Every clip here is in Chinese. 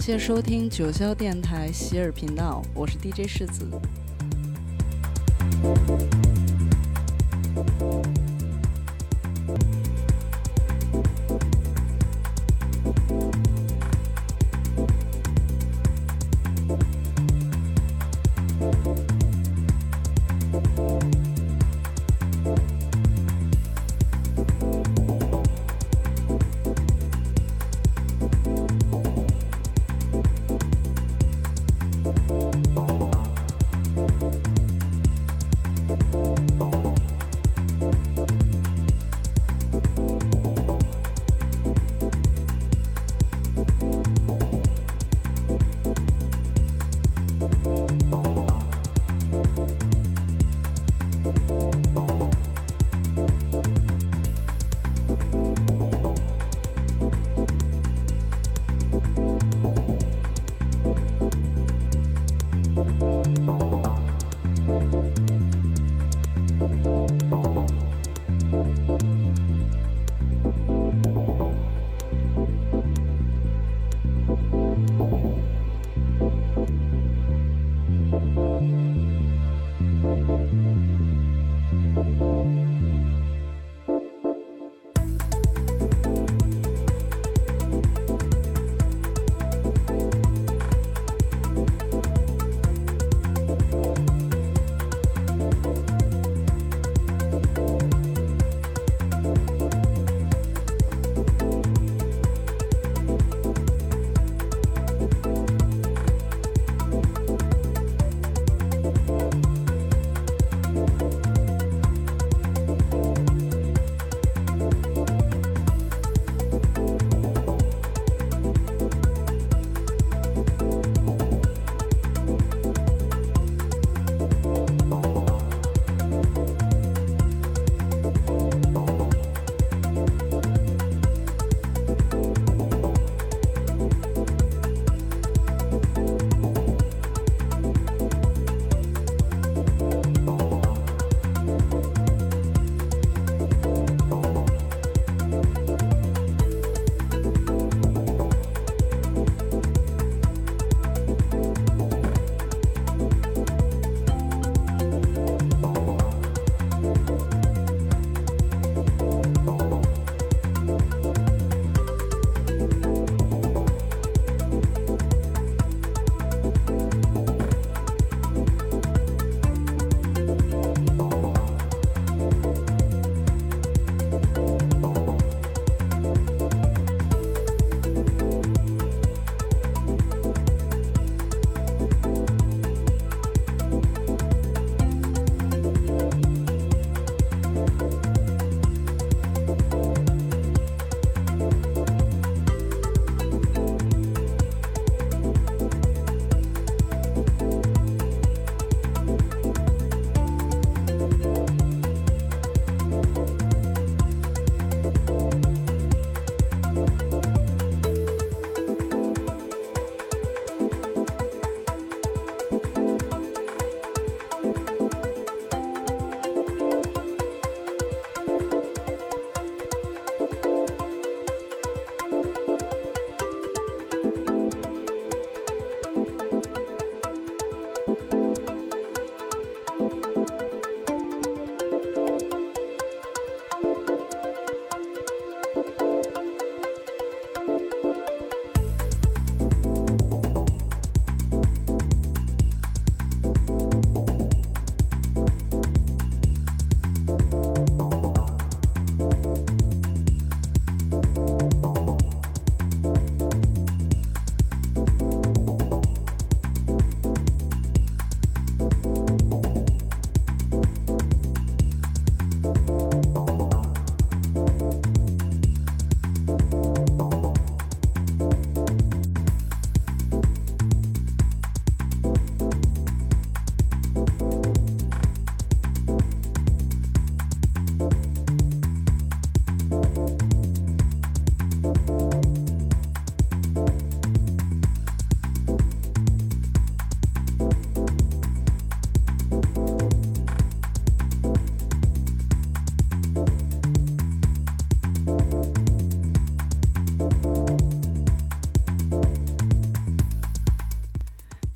感谢收听九霄电台洗耳频道我是 dj 世子。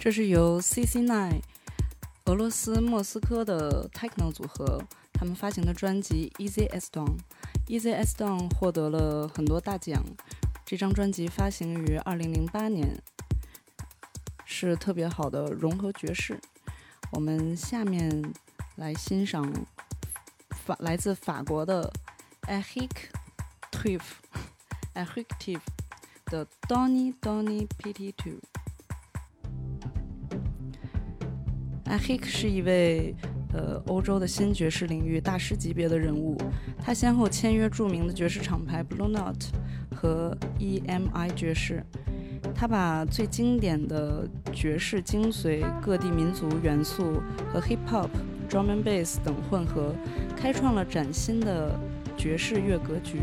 这是由 CC9 俄罗斯莫斯科的 techno 组合他们发行的专辑 Easy as Dawn。Easy as Dawn 获得了很多大奖。这张专辑发行于2008年，是特别好的融合爵士。我们下面来欣赏法来自法国的 Eric Tiff Eric Tiff 的 Donny Donny Pity Two。Hick 是一位呃欧洲的新爵士领域大师级别的人物，他先后签约著名的爵士厂牌 Blue Note 和 EMI 爵士。他把最经典的爵士精髓、各地民族元素和 hip hop、drum and bass 等混合，开创了崭新的爵士乐格局。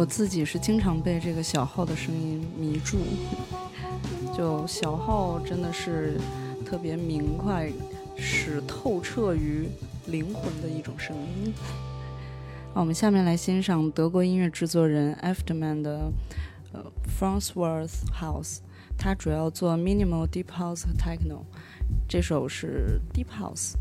我自己是经常被这个小号的声音迷住，就小号真的是特别明快，使透彻于灵魂的一种声音。那，我们下面来欣赏德国音乐制作人 Afterman 的呃 Franzworth House，他主要做 minimal deep house 和 techno，这首是 deep house。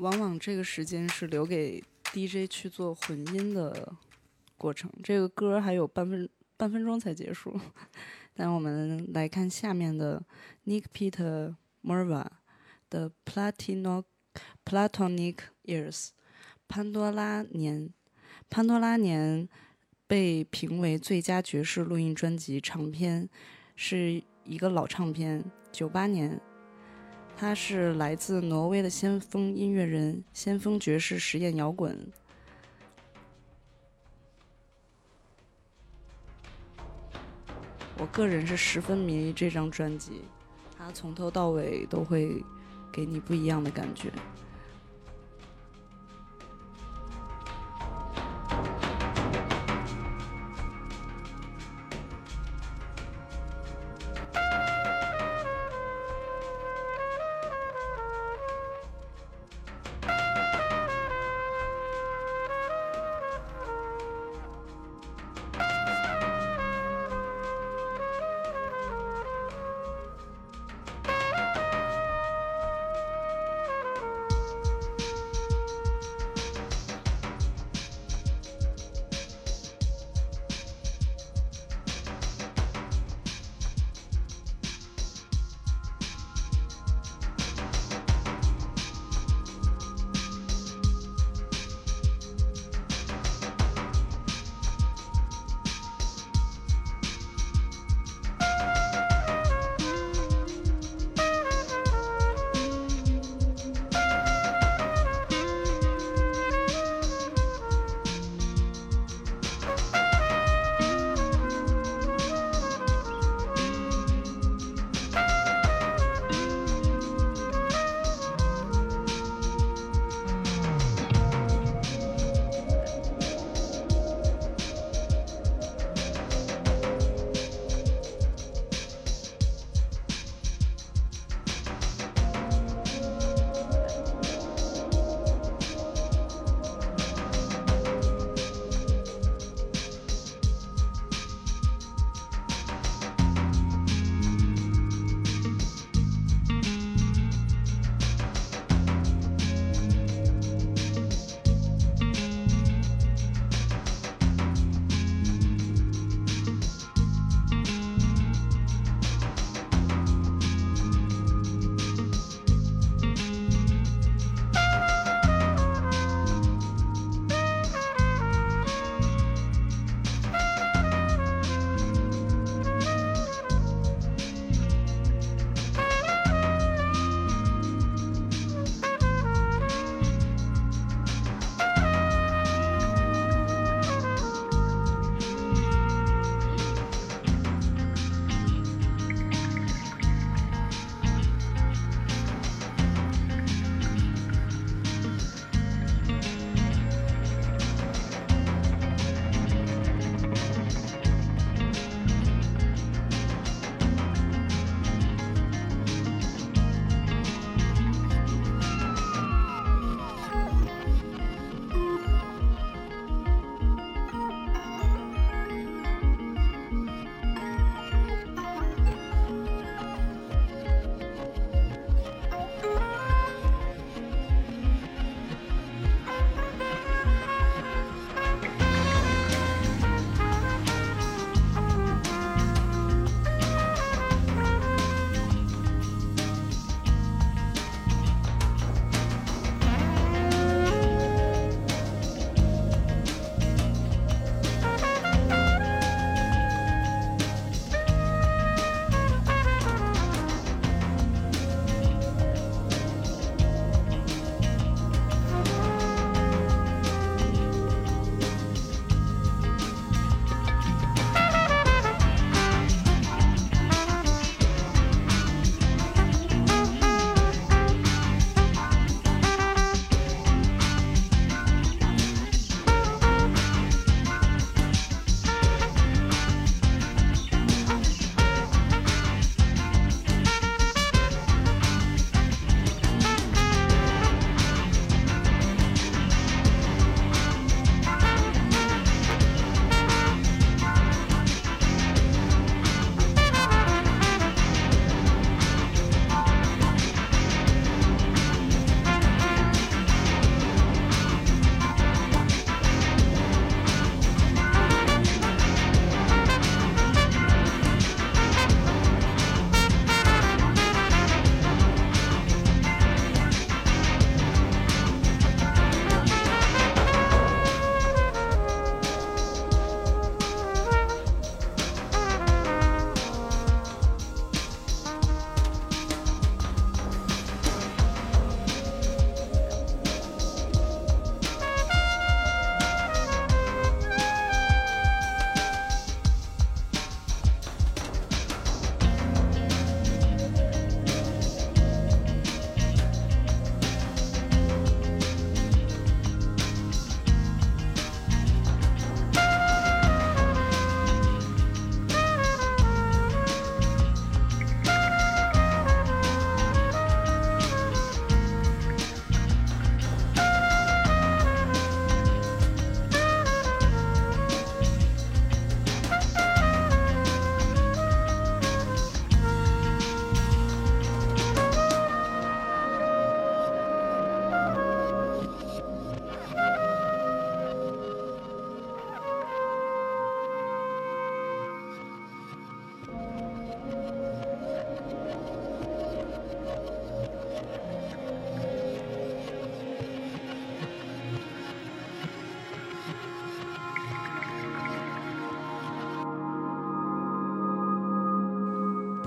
往往这个时间是留给 DJ 去做混音的过程。这个歌还有半分半分钟才结束，但我们来看下面的 Nick Peter Merva 的 Platonic Platonic Years 潘多拉年。潘多拉年被评为最佳爵士录音专辑唱片，是一个老唱片，九八年。他是来自挪威的先锋音乐人，先锋爵士实验摇滚。我个人是十分迷这张专辑，它从头到尾都会给你不一样的感觉。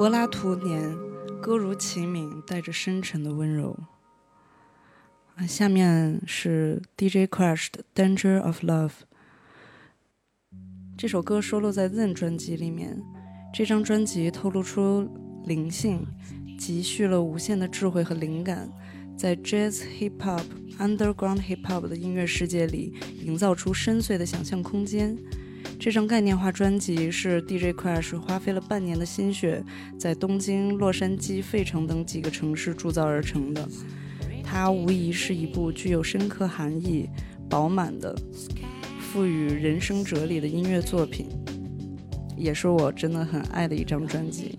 柏拉图年，歌如其名，带着深沉的温柔。下面是 DJ Crash 的《Danger of Love》。这首歌收录在《Zen》专辑里面。这张专辑透露出灵性，积蓄了无限的智慧和灵感，在 Jazz、Hip Hop、Underground Hip Hop 的音乐世界里，营造出深邃的想象空间。这张概念化专辑是 DJ Crash 花费了半年的心血，在东京、洛杉矶、费城等几个城市铸造而成的。它无疑是一部具有深刻含义、饱满的、赋予人生哲理的音乐作品，也是我真的很爱的一张专辑。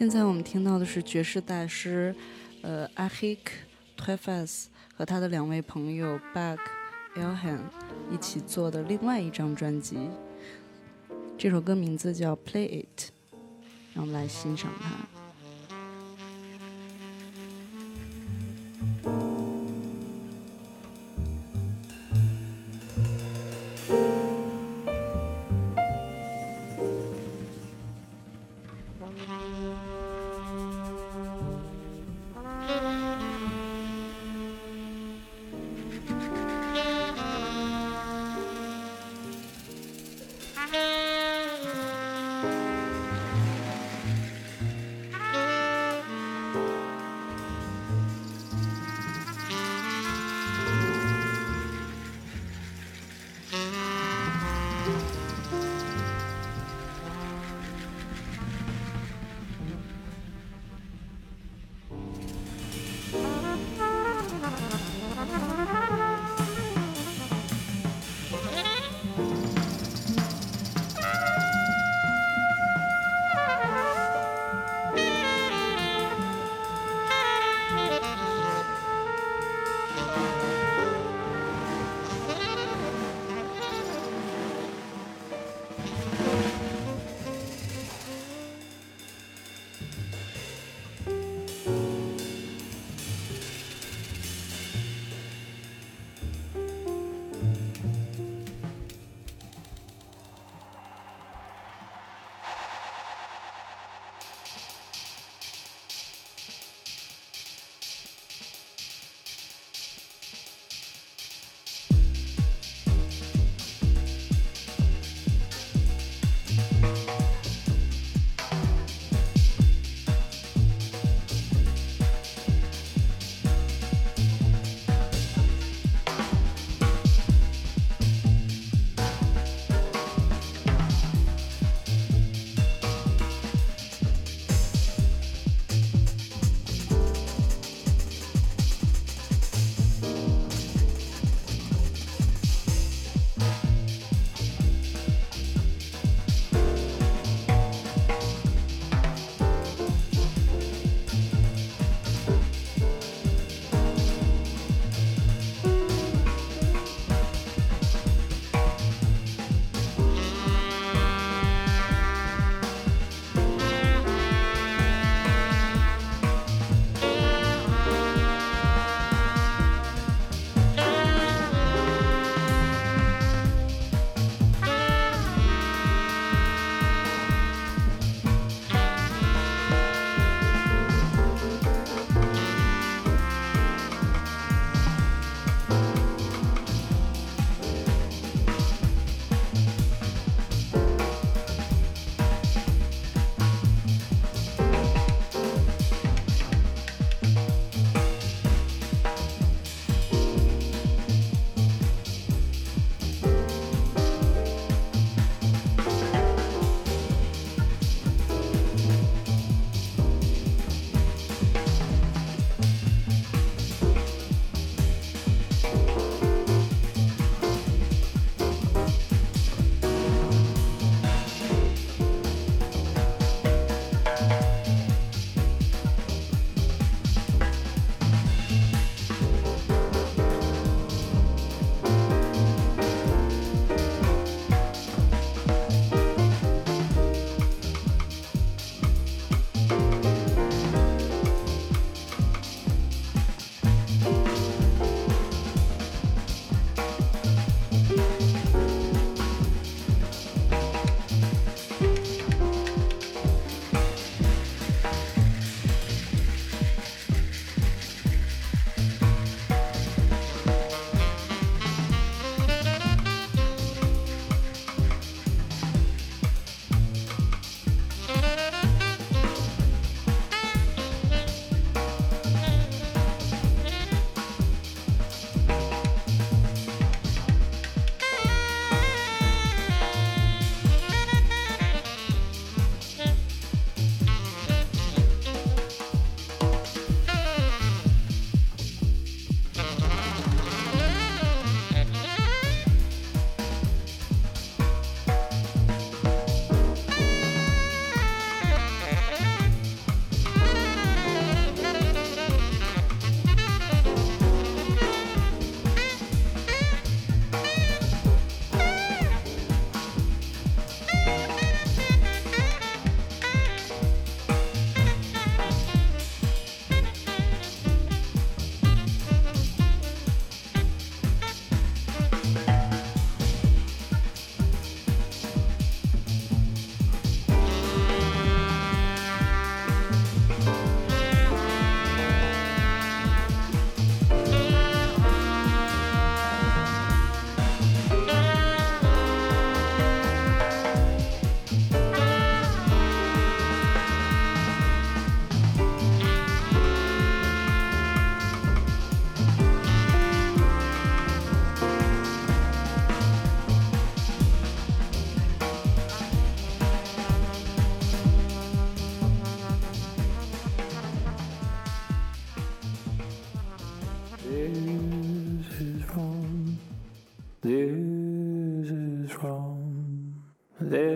现在我们听到的是爵士大师，呃，Ahik t w e f a s 和他的两位朋友 Bug Elhan 一起做的另外一张专辑。这首歌名字叫《Play It》，让我们来欣赏它。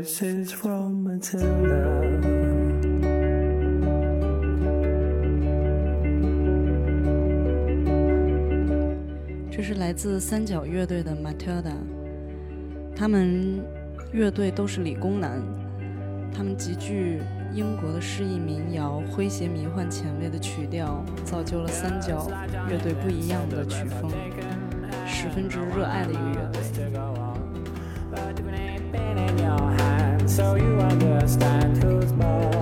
这是来自三角乐队的 Matilda，他们乐队都是理工男，他们极具英国的诗意民谣、诙谐迷幻、前卫的曲调，造就了三角乐队不一样的曲风，十分之热爱的一个乐队。so you understand who's boss.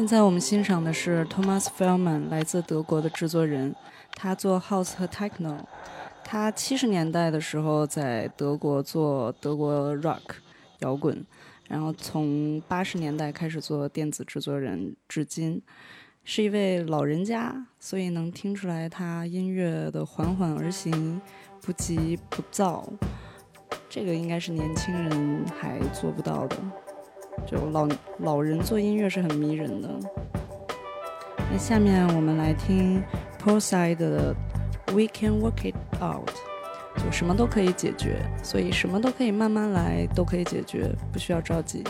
现在我们欣赏的是 Thomas Feldman，来自德国的制作人，他做 House 和 Techno。他七十年代的时候在德国做德国 Rock 摇滚，然后从八十年代开始做电子制作人，至今是一位老人家，所以能听出来他音乐的缓缓而行，不急不躁。这个应该是年轻人还做不到的。就老老人做音乐是很迷人的。那下面我们来听 Poolside 的 We Can Work It Out，就什么都可以解决，所以什么都可以慢慢来，都可以解决，不需要着急。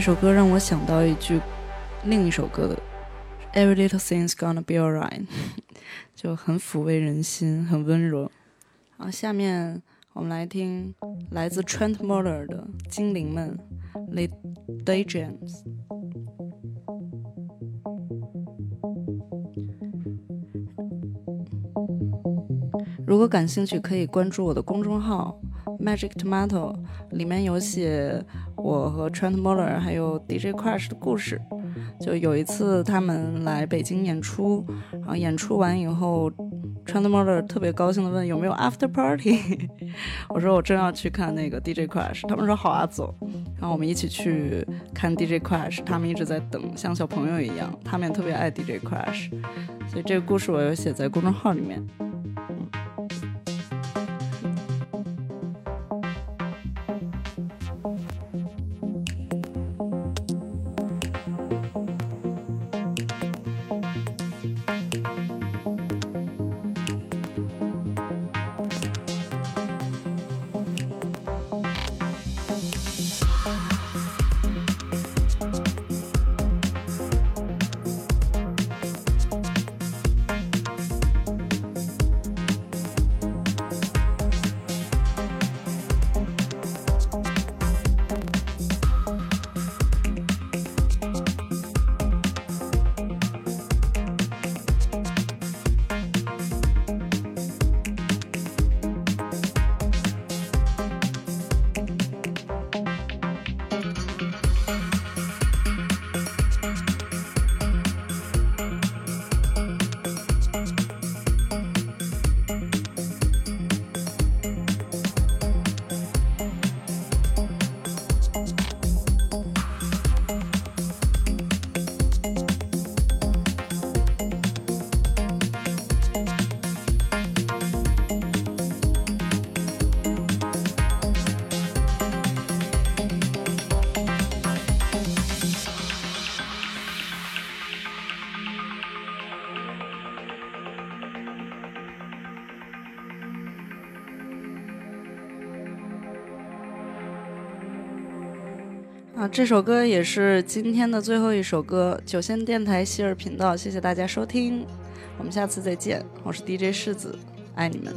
这首歌让我想到一句另一首歌的 “Every little thing's gonna be alright”，就很抚慰人心，很温柔。好，下面我们来听来自 Trent Moller 的《精灵们》（The Daydreams）。如果感兴趣，可以关注我的公众号 Magic Tomato，里面有写我和 Trent Moller 还有 DJ Crush 的故事。就有一次他们来北京演出，然后演出完以后，Trent Moller 特别高兴的问有没有 After Party。我说我正要去看那个 DJ Crush，他们说好啊，走。然后我们一起去看 DJ Crush，他们一直在等，像小朋友一样，他们也特别爱 DJ Crush，所以这个故事我有写在公众号里面。这首歌也是今天的最后一首歌。九仙电台希尔频道，谢谢大家收听，我们下次再见。我是 DJ 世子，爱你们。